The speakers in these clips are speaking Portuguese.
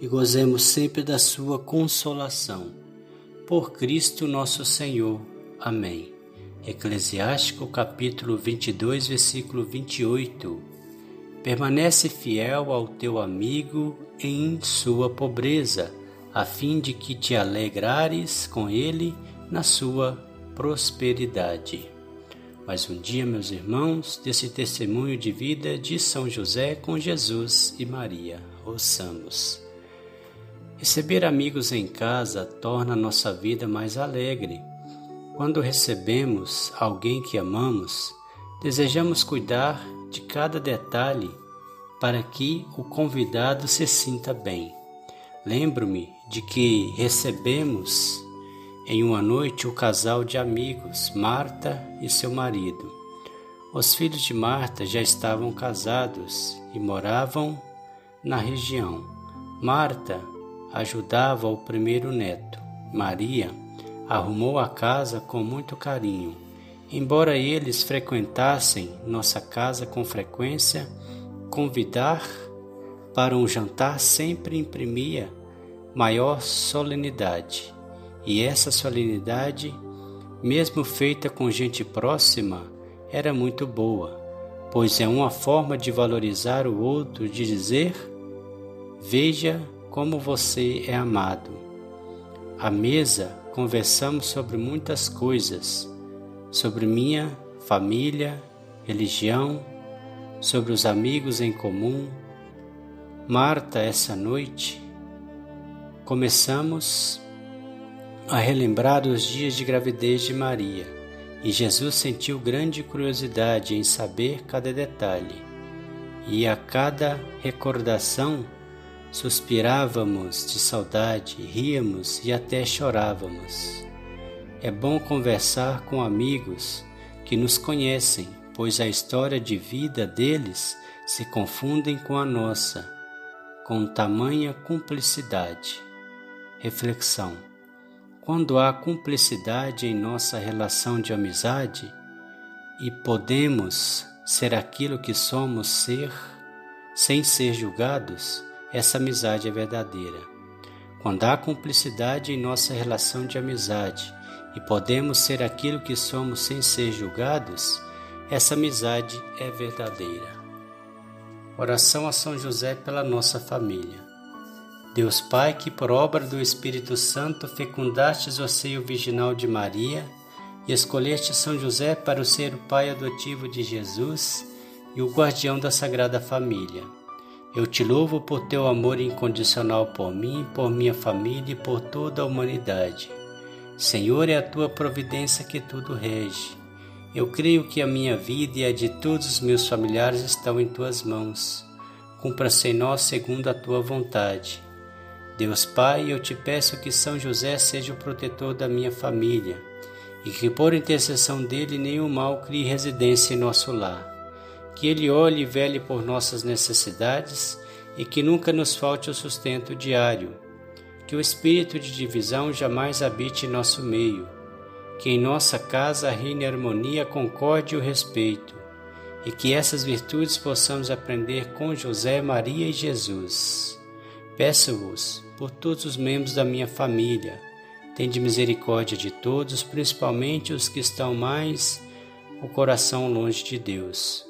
e gozemos sempre da sua consolação. Por Cristo nosso Senhor. Amém. Eclesiástico capítulo 22, versículo 28. Permanece fiel ao teu amigo em sua pobreza, a fim de que te alegrares com ele na sua prosperidade. Mais um dia, meus irmãos, desse testemunho de vida de São José com Jesus e Maria. Ouçamos. Receber amigos em casa torna nossa vida mais alegre. Quando recebemos alguém que amamos, desejamos cuidar de cada detalhe para que o convidado se sinta bem. Lembro-me de que recebemos em uma noite o casal de amigos, Marta e seu marido. Os filhos de Marta já estavam casados e moravam na região. Marta ajudava o primeiro neto. Maria arrumou a casa com muito carinho. Embora eles frequentassem nossa casa com frequência, convidar para um jantar sempre imprimia maior solenidade. E essa solenidade, mesmo feita com gente próxima, era muito boa, pois é uma forma de valorizar o outro, de dizer: Veja como você é amado. À mesa conversamos sobre muitas coisas, sobre minha família, religião, sobre os amigos em comum. Marta, essa noite, começamos a relembrar os dias de gravidez de Maria e Jesus sentiu grande curiosidade em saber cada detalhe. E a cada recordação, Suspirávamos de saudade, ríamos e até chorávamos. É bom conversar com amigos que nos conhecem, pois a história de vida deles se confundem com a nossa, com tamanha cumplicidade. Reflexão: Quando há cumplicidade em nossa relação de amizade e podemos ser aquilo que somos ser, sem ser julgados, essa amizade é verdadeira. Quando há cumplicidade em nossa relação de amizade e podemos ser aquilo que somos sem ser julgados, essa amizade é verdadeira. Oração a São José pela nossa família. Deus Pai, que por obra do Espírito Santo fecundastes o seio virginal de Maria e escolheste São José para ser o pai adotivo de Jesus e o guardião da Sagrada Família eu te louvo por teu amor incondicional por mim, por minha família e por toda a humanidade. Senhor, é a tua providência que tudo rege. Eu creio que a minha vida e a de todos os meus familiares estão em tuas mãos. Cumpra-se em nós segundo a tua vontade. Deus Pai, eu te peço que São José seja o protetor da minha família e que por intercessão dele nenhum mal crie residência em nosso lar que Ele olhe e vele por nossas necessidades e que nunca nos falte o sustento diário. Que o espírito de divisão jamais habite em nosso meio. Que em nossa casa reine a harmonia, a concórdia e o respeito. E que essas virtudes possamos aprender com José, Maria e Jesus. Peço-vos por todos os membros da minha família. Tende misericórdia de todos, principalmente os que estão mais o coração longe de Deus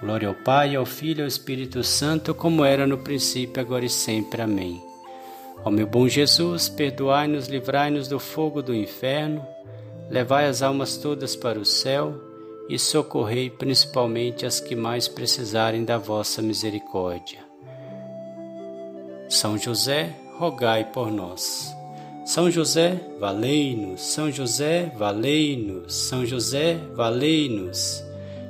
Glória ao Pai, ao Filho e ao Espírito Santo, como era no princípio, agora e sempre. Amém. Ó meu bom Jesus, perdoai-nos, livrai-nos do fogo do inferno, levai as almas todas para o céu e socorrei principalmente as que mais precisarem da vossa misericórdia. São José, rogai por nós. São José, valei-nos. São José, valei-nos. São José, valei-nos.